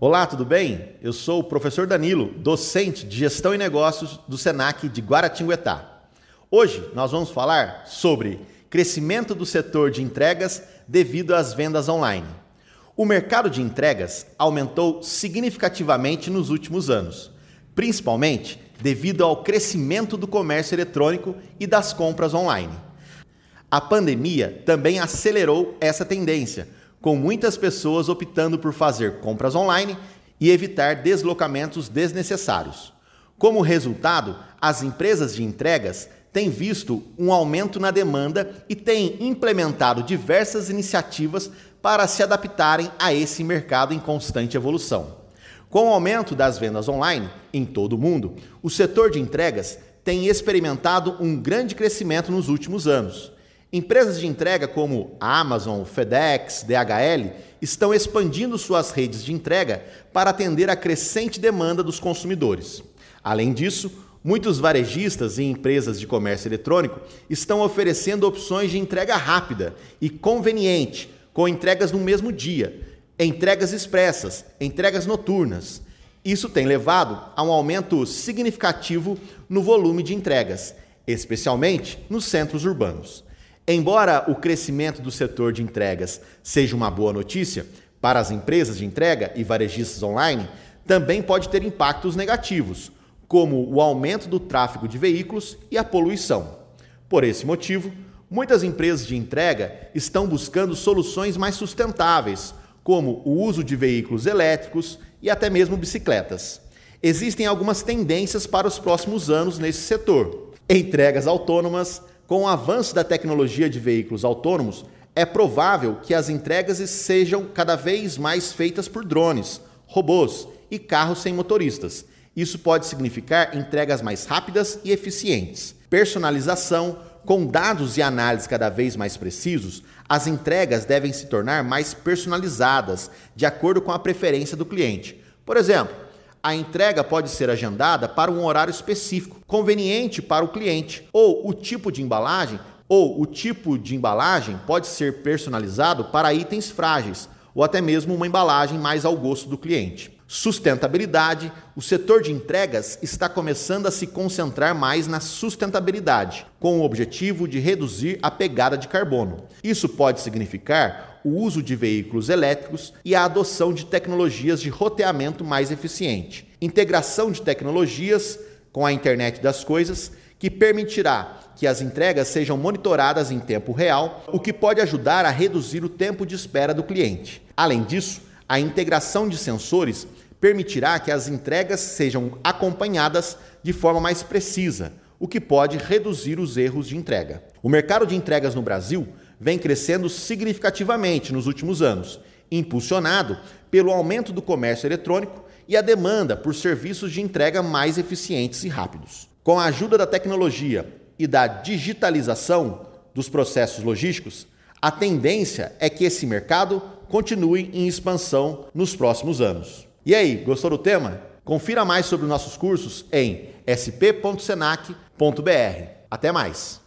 Olá, tudo bem? Eu sou o professor Danilo, docente de Gestão e Negócios do SENAC de Guaratinguetá. Hoje nós vamos falar sobre crescimento do setor de entregas devido às vendas online. O mercado de entregas aumentou significativamente nos últimos anos, principalmente devido ao crescimento do comércio eletrônico e das compras online. A pandemia também acelerou essa tendência, com muitas pessoas optando por fazer compras online e evitar deslocamentos desnecessários. Como resultado, as empresas de entregas têm visto um aumento na demanda e têm implementado diversas iniciativas para se adaptarem a esse mercado em constante evolução. Com o aumento das vendas online em todo o mundo, o setor de entregas tem experimentado um grande crescimento nos últimos anos. Empresas de entrega como Amazon, FedEx, DHL estão expandindo suas redes de entrega para atender a crescente demanda dos consumidores. Além disso, muitos varejistas e empresas de comércio eletrônico estão oferecendo opções de entrega rápida e conveniente, com entregas no mesmo dia, entregas expressas, entregas noturnas. Isso tem levado a um aumento significativo no volume de entregas, especialmente nos centros urbanos. Embora o crescimento do setor de entregas seja uma boa notícia para as empresas de entrega e varejistas online, também pode ter impactos negativos, como o aumento do tráfego de veículos e a poluição. Por esse motivo, muitas empresas de entrega estão buscando soluções mais sustentáveis, como o uso de veículos elétricos e até mesmo bicicletas. Existem algumas tendências para os próximos anos nesse setor: entregas autônomas, com o avanço da tecnologia de veículos autônomos, é provável que as entregas sejam cada vez mais feitas por drones, robôs e carros sem motoristas. Isso pode significar entregas mais rápidas e eficientes. Personalização, com dados e análises cada vez mais precisos, as entregas devem se tornar mais personalizadas, de acordo com a preferência do cliente. Por exemplo, a entrega pode ser agendada para um horário específico, conveniente para o cliente, ou o tipo de embalagem, ou o tipo de embalagem pode ser personalizado para itens frágeis, ou até mesmo uma embalagem mais ao gosto do cliente. Sustentabilidade: o setor de entregas está começando a se concentrar mais na sustentabilidade, com o objetivo de reduzir a pegada de carbono. Isso pode significar o uso de veículos elétricos e a adoção de tecnologias de roteamento mais eficiente. Integração de tecnologias com a internet das coisas, que permitirá que as entregas sejam monitoradas em tempo real, o que pode ajudar a reduzir o tempo de espera do cliente. Além disso, a integração de sensores permitirá que as entregas sejam acompanhadas de forma mais precisa, o que pode reduzir os erros de entrega. O mercado de entregas no Brasil vem crescendo significativamente nos últimos anos, impulsionado pelo aumento do comércio eletrônico e a demanda por serviços de entrega mais eficientes e rápidos. Com a ajuda da tecnologia e da digitalização dos processos logísticos, a tendência é que esse mercado continue em expansão nos próximos anos. E aí, gostou do tema? Confira mais sobre nossos cursos em sp.senac.br. Até mais!